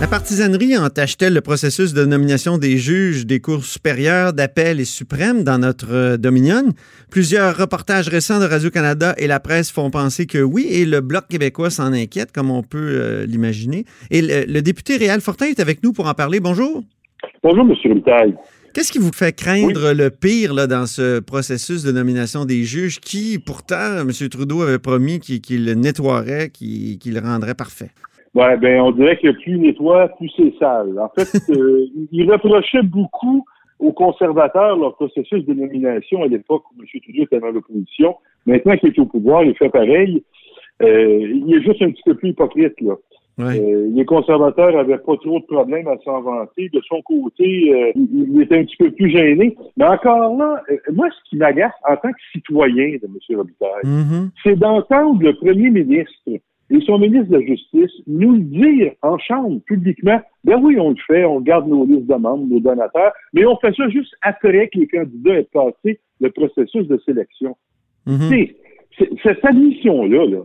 La partisanerie entache-t-elle le processus de nomination des juges des cours supérieures, d'appel et suprêmes dans notre euh, Dominion? Plusieurs reportages récents de Radio-Canada et la presse font penser que oui, et le Bloc québécois s'en inquiète, comme on peut euh, l'imaginer. Et le, député Réal Fortin est avec nous pour en parler. Bonjour. Bonjour, M. Vitaille. Qu'est-ce qui vous fait craindre le pire là, dans ce processus de nomination des juges qui, pourtant, M. Trudeau avait promis qu'il le nettoierait, qu'il le rendrait parfait? Ouais, ben on dirait que plus il nettoie, plus c'est sale. En fait, euh, il reprochait beaucoup aux conservateurs leur processus de nomination à l'époque où M. Trudeau était dans l'opposition. Maintenant qu'il est au pouvoir, il fait pareil. Euh, il est juste un petit peu plus hypocrite, là. Euh, les conservateurs n'avaient pas trop de problèmes à s'en vanter. De son côté, euh, il était un petit peu plus gêné. Mais encore là, euh, moi, ce qui m'agace en tant que citoyen de M. Robitaille, mm-hmm. c'est d'entendre le premier ministre et son ministre de la Justice nous le dire en chambre, publiquement, ben oui, on le fait, on garde nos listes de membres, nos donateurs, mais on fait ça juste après que les candidats aient passé le processus de sélection. Mm-hmm. cette admission-là, là,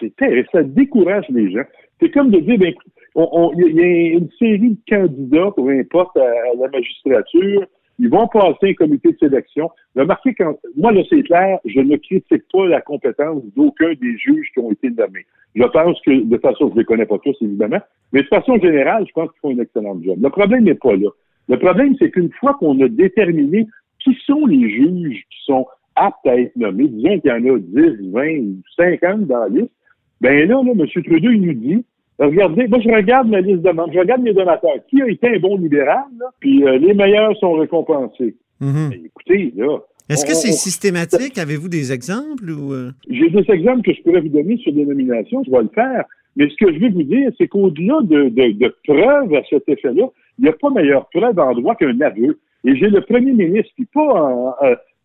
c'est ça décourage les gens. C'est comme de dire, ben, il y a une série de candidats, peu importe, à, la magistrature. Ils vont passer un comité de sélection. Remarquez, quand, moi, là, c'est clair, je ne critique pas la compétence d'aucun des juges qui ont été nommés. Je pense que, de façon, je ne les connais pas tous, évidemment, mais de façon générale, je pense qu'ils font un excellent job. Le problème n'est pas là. Le problème, c'est qu'une fois qu'on a déterminé qui sont les juges qui sont aptes à être nommés, disons qu'il y en a 10, 20 ou 50 dans la liste, ben là, là, M. Trudeau, il nous dit, regardez, moi, je regarde ma liste de membres, je regarde mes donateurs. Qui a été un bon libéral, là? Puis euh, les meilleurs sont récompensés. Mm-hmm. Ben, écoutez, là. Est-ce que c'est systématique? Avez-vous des exemples ou. Euh? J'ai des exemples que je pourrais vous donner sur des nominations, je vais le faire. Mais ce que je veux vous dire, c'est qu'au-delà de, de, preuves à cet effet-là, il n'y a pas meilleure preuve en droit qu'un aveu. Et j'ai le premier ministre qui, pas en,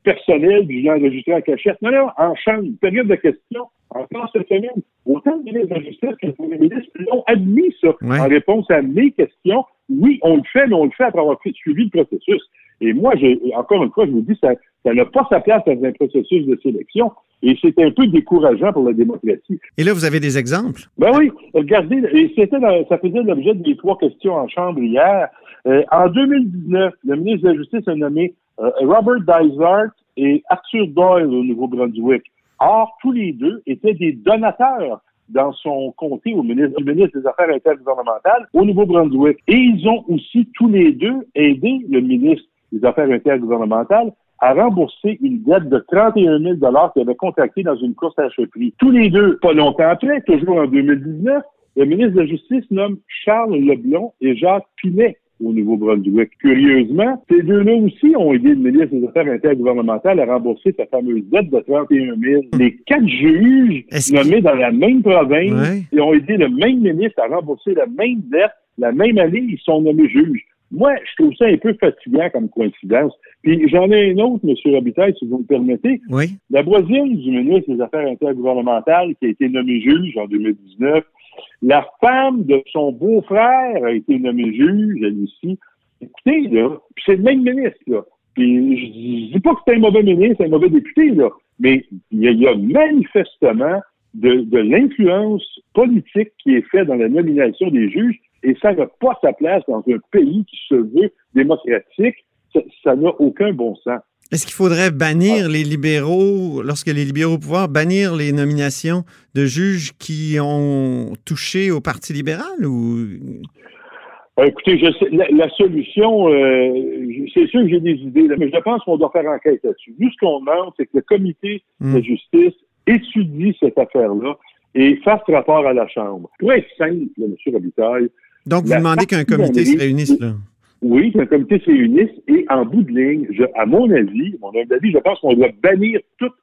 personnel du genre enregistré en cachette, non, non, en chambre, période de questions, encore cette semaine, autant le ministre de la Justice que le Premier ministre l'ont admis ça en réponse à mes questions. Oui, on le fait, mais on le fait après avoir suivi le processus. Et moi, j'ai, encore une fois, je vous dis, ça, ça n'a pas sa place dans un processus de sélection. Et c'est un peu décourageant pour la démocratie. Et là, vous avez des exemples? Ben oui. Regardez, et c'était ça faisait l'objet des trois questions en chambre hier. Euh, en 2019, le ministre de la Justice a nommé euh, Robert Dysart et Arthur Doyle au Nouveau-Brunswick. Or, tous les deux étaient des donateurs dans son comté au ministre, des Affaires intergouvernementales au Nouveau-Brunswick. Et ils ont aussi tous les deux aidé le ministre des Affaires intergouvernementales à rembourser une dette de 31 000 qu'il avait contractée dans une course à prix. Tous les deux, pas longtemps après, toujours en 2019, le ministre de la Justice nomme Charles Leblon et Jacques Pinet au Nouveau-Brunswick. Curieusement, ces deux-là aussi ont aidé le ministre des Affaires intergouvernementales à rembourser sa fameuse dette de 31 000. Les quatre juges nommés dans la même province ont aidé le même ministre à rembourser la même dette la même année, ils sont nommés juges. Moi, je trouve ça un peu fatigant comme coïncidence. Puis j'en ai une autre, M. Robitaille, si vous me permettez. Oui. La voisine du ministre des Affaires intergouvernementales qui a été nommée juge en 2019 la femme de son beau-frère a été nommée juge, elle aussi. Écoutez, là, c'est le même ministre, là. Puis je, dis pas que c'est un mauvais ministre, un mauvais député, là, mais il y, a, manifestement de, l'influence politique qui est faite dans la nomination des juges, et ça n'a pas sa place dans un pays qui se veut démocratique. Ça n'a aucun bon sens. Est-ce qu'il faudrait bannir les libéraux, lorsque les libéraux au pouvoir, bannir les nominations de juges qui ont touché au Parti libéral ou? Euh, Écoutez, je sais, la, solution, euh, c'est sûr que j'ai des idées, mais je pense qu'on doit faire enquête là-dessus. Nous, ce qu'on demande, c'est que le comité de hmm. justice étudie cette affaire-là et fasse rapport à la Chambre. Pour être simple, M. Robitaille, Donc, vous demandez qu'un comité se réunisse, là? Oui, qu'un comité se réunisse et en bout de ligne, je- à mon avis, mon avis, je pense qu'on doit bannir toute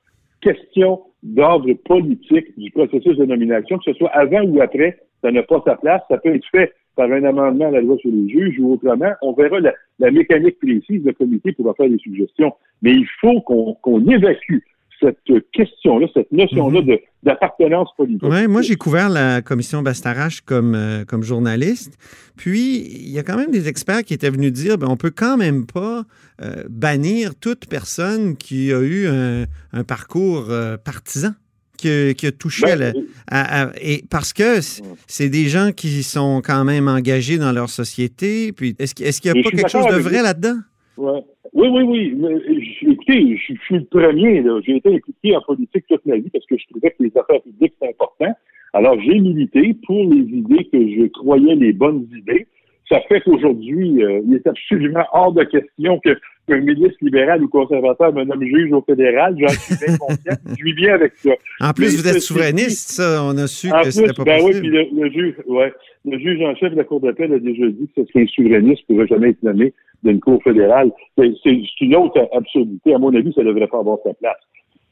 question d'ordre politique du processus de nomination, que ce soit avant ou après, ça n'a pas sa place. Ça peut être fait par un amendement à la loi sur les juges ou autrement. On verra la, mécanique précise. Le comité pourra faire des suggestions. Mais il faut qu'on évacue cette question-là, cette notion-là de- d'appartenance politique. Ouais, moi, j'ai couvert la commission Bastarache comme, euh, comme journaliste. Puis, il y a quand même des experts qui étaient venus dire ben, on peut quand même pas euh, bannir toute personne qui a eu un, un parcours euh, partisan. Qui a, qui a touché à la- Ben, à- à- et parce que c'est des gens qui sont quand même engagés dans leur société. Puis est-ce qu'il est-ce qu'il n'y a pas quelque chose de vrai là-dedans? Oui, oui, oui. Écoutez, je, suis le premier. J'ai été impliqué en politique toute ma vie parce que je trouvais que les affaires publiques, c'est important. Alors, j'ai milité pour les idées que je croyais les bonnes idées. Ça fait qu'aujourd'hui, euh, il est absolument hors de question que qu'un ministre libéral ou conservateur me nomme juge au fédéral. J'en suis bien conscient. Je vis bien avec ça. En plus, Mais vous êtes souverainiste, ça, on a su En que c'était pas ben oui, possible. puis le, le juge, ouais, le juge en chef de la Cour d'appel a déjà dit que ce serait un souverainiste ne pourrait jamais être nommé d'une Cour fédérale. C'est une autre absurdité. À mon avis, ça ne devrait pas avoir sa place.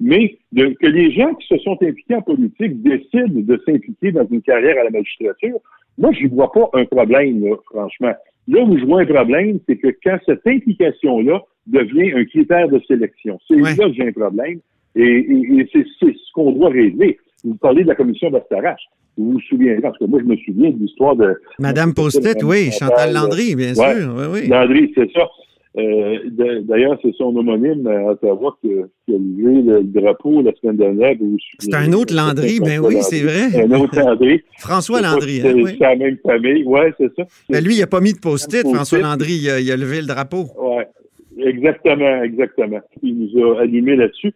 Mais de- que les gens qui se sont impliqués en politique décident de s'impliquer dans une carrière à la magistrature, moi, je vois pas un problème, là, franchement. Là où je vois un problème, c'est que quand cette implication-là devient un critère de sélection, c'est Ouais. là que j'ai un problème. Et, et- et c'est c'est ce qu'on doit régler. Vous parlez de la commission Bastarache. Vous vous souvenez, parce que moi, je me souviens de l'histoire de Madame Postet, oui, Chantal Landry, bien Ouais. sûr. Oui, oui. Landry, c'est ça. Euh, D'ailleurs, c'est son homonyme à Ottawa qui, a- qui a levé le drapeau la semaine dernière. C'est un autre Landry, ben oui, c'est vrai. Un autre Landry. François Landry, si hein, C'est oui. c'est la même famille. Oui, c'est ça. Ben lui, il n'a pas mis de post-it. François Landry, il a, il a levé le drapeau. Oui, exactement, exactement. Il nous a allumé là-dessus.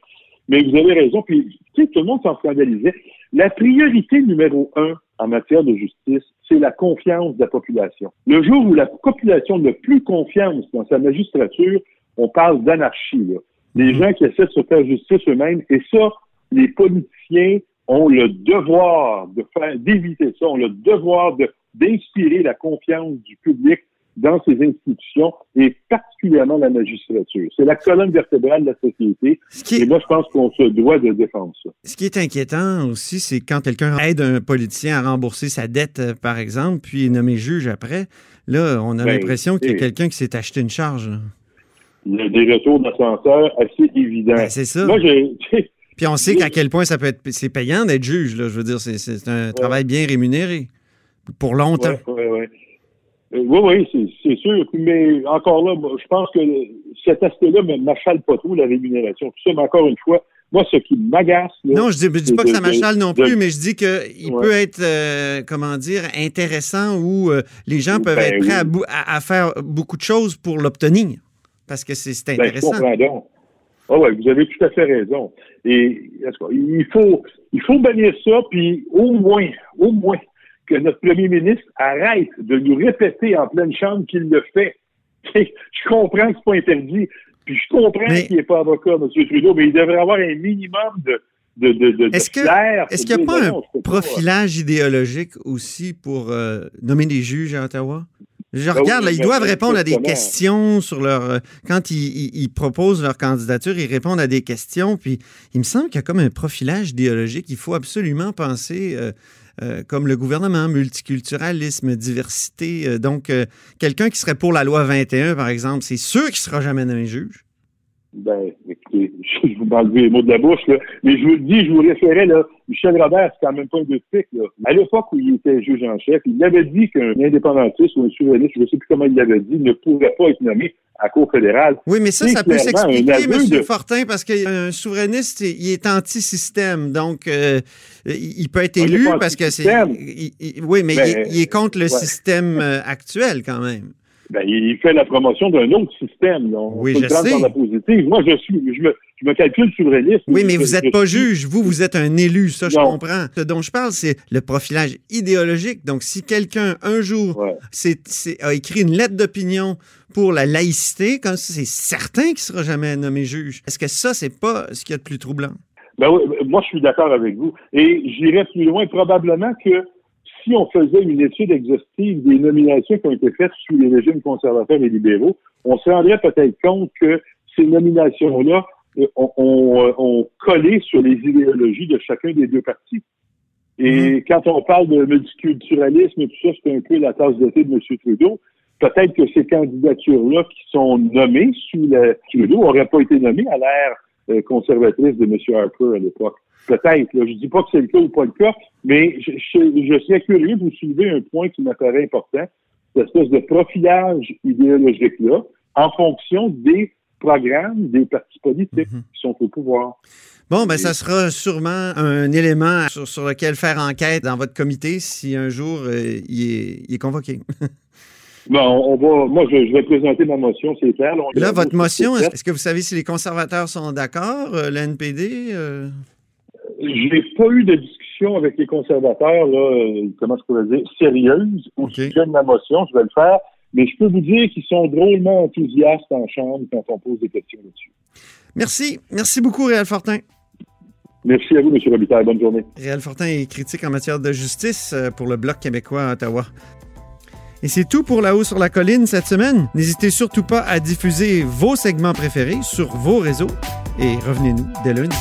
Mais vous avez raison. Puis, tout le monde s'en scandalisait. La priorité numéro un en matière de justice, c'est la confiance de la population. Le jour où la population n'a plus confiance dans sa magistrature, on parle d'anarchie. là. Des gens qui essaient de se faire justice eux-mêmes. Et ça, les politiciens ont le devoir de faire, d'éviter ça, ont le devoir de, d'inspirer la confiance du public dans ces institutions et particulièrement la magistrature. C'est la colonne vertébrale de la société et moi, je pense qu'on se doit de défendre ça. ce qui est inquiétant aussi, c'est quand quelqu'un aide un politicien à rembourser sa dette, euh, par exemple, puis est nommé juge après. Là, on a Ben, l'impression qu'il y a quelqu'un qui s'est acheté une charge. là. Il y a des retours d'ascenseur assez évidents. Ben, c'est ça. Moi, Puis on sait qu'à quel point ça peut être c'est payant d'être juge. Là. Je veux dire, c'est, un travail bien rémunéré pour longtemps. Ouais, ouais, ouais. Oui, oui, c'est, sûr. Mais encore là, moi, je pense que cet aspect-là ne m'achale pas trop, la rémunération. Tout ça, mais encore une fois, moi, ce qui m'agace, Non, je dis, je dis pas que ça m'achale non de- plus, mais je dis qu'il Ouais. peut être, euh, comment dire, intéressant où euh, les gens peuvent Ben être prêts à, oui. à- à faire beaucoup de choses pour l'obtenir. Parce que c'est, Ben, je intéressant. donc. Ah ouais, vous avez tout à fait raison. Et il faut, il faut bannir ça, puis au moins, au moins, que notre premier ministre arrête de nous répéter en pleine chambre qu'il le fait. je comprends que c'est pas interdit, puis je comprends Mais- qu'il n'est pas avocat, M. Trudeau, mais il devrait avoir un minimum de, de, de, de, de Est-ce qu'il n'y a pas non, un pas. profilage idéologique aussi pour euh, nommer des juges à Ottawa? Je Ben oui, regarde, là, ils doivent répondre à des questions sur leur. euh, quand ils, ils- ils proposent leur candidature, ils répondent à des questions. Puis il me semble qu'il y a comme un profilage idéologique. Il faut absolument penser euh, euh, comme le gouvernement, multiculturalisme, diversité. Euh, donc, euh, quelqu'un qui serait pour la loi 21, par exemple, c'est sûr qu'il ne sera jamais nommé juge. Ben, écoutez, je vous m'enlevez les mots de la bouche, là. Mais je vous le dis, je vous référais, là, Michel Robert, c'est quand même pas un de pique, là. À l'époque où il était juge en chef, il avait dit qu'un indépendantiste ou un souverainiste, je ne sais plus comment il l'avait dit, ne pourrait pas être nommé à la Cour fédérale. Oui, mais ça, ça peut s'expliquer, M. de- Fortin, parce qu'un souverainiste, il est anti-système. Donc, euh, il peut être Ah, élu parce que c'est. Oui, mais Ben, il, est- il est contre le ouais. système euh, actuel, quand même. Ben, il fait la promotion d'un autre système. là. On Oui, je sais. dans la positive. Moi, je suis, je me, je me calcule souverainiste. Oui, mais Je- vous n'êtes pas suis- juge. Vous, vous êtes un élu. Ça, je comprends. Ce dont je parle, c'est le profilage idéologique. Donc, si quelqu'un, un jour, Ouais. a écrit une lettre d'opinion pour la laïcité, comme ça, c'est certain qu'il ne sera jamais nommé juge. Est-ce que ça, c'est pas ce qu'il y a de plus troublant? Ben oui, moi, je suis d'accord avec vous. Et j'irais plus loin, probablement que si on faisait une étude exhaustive des nominations qui ont été faites sous les régimes conservateurs et libéraux, on se rendrait peut-être compte que ces nominations-là euh, ont, ont, collé sur les idéologies de chacun des deux partis. Et mm-hmm. quand on parle de multiculturalisme et tout ça, c'est un peu la tasse de thé de M. Trudeau. Peut-être que ces candidatures-là qui sont nommées sous la Trudeau n'auraient pas été nommées à l'ère euh, conservatrice de M. Harper à l'époque. Peut-être. Je ne dis pas que c'est le cas ou pas le cas, mais je, je, serais curieux de vous soulever un point qui m'apparaît important, cette espèce de profilage idéologique-là, en fonction des programmes des partis politiques mhm. qui sont au pouvoir. Bon, ben, ça sera sûrement un élément sur, lequel faire enquête dans votre comité si un jour euh, il, est, convoqué. Bon, on va, moi, je, vais présenter ma motion, c'est clair. Là, votre motion, est-ce que vous savez si les conservateurs sont d'accord, euh, l'NPD? Euh? J'ai pas eu de discussion avec les conservateurs, là, comment je pourrais dire, sérieuse au sujet de ma motion. Je vais le faire. Mais je peux vous dire qu'ils sont drôlement enthousiastes en chambre quand on pose des questions là-dessus. Merci. Merci beaucoup, Réal Fortin. Merci à vous, M. Robitaille. Bonne journée. Réal Fortin est critique en matière de justice euh, pour le Bloc québécois à Ottawa. Et c'est tout pour La Haut sur la Colline cette semaine. N'hésitez surtout pas à diffuser vos segments préférés sur vos réseaux et revenez-nous dès lundi.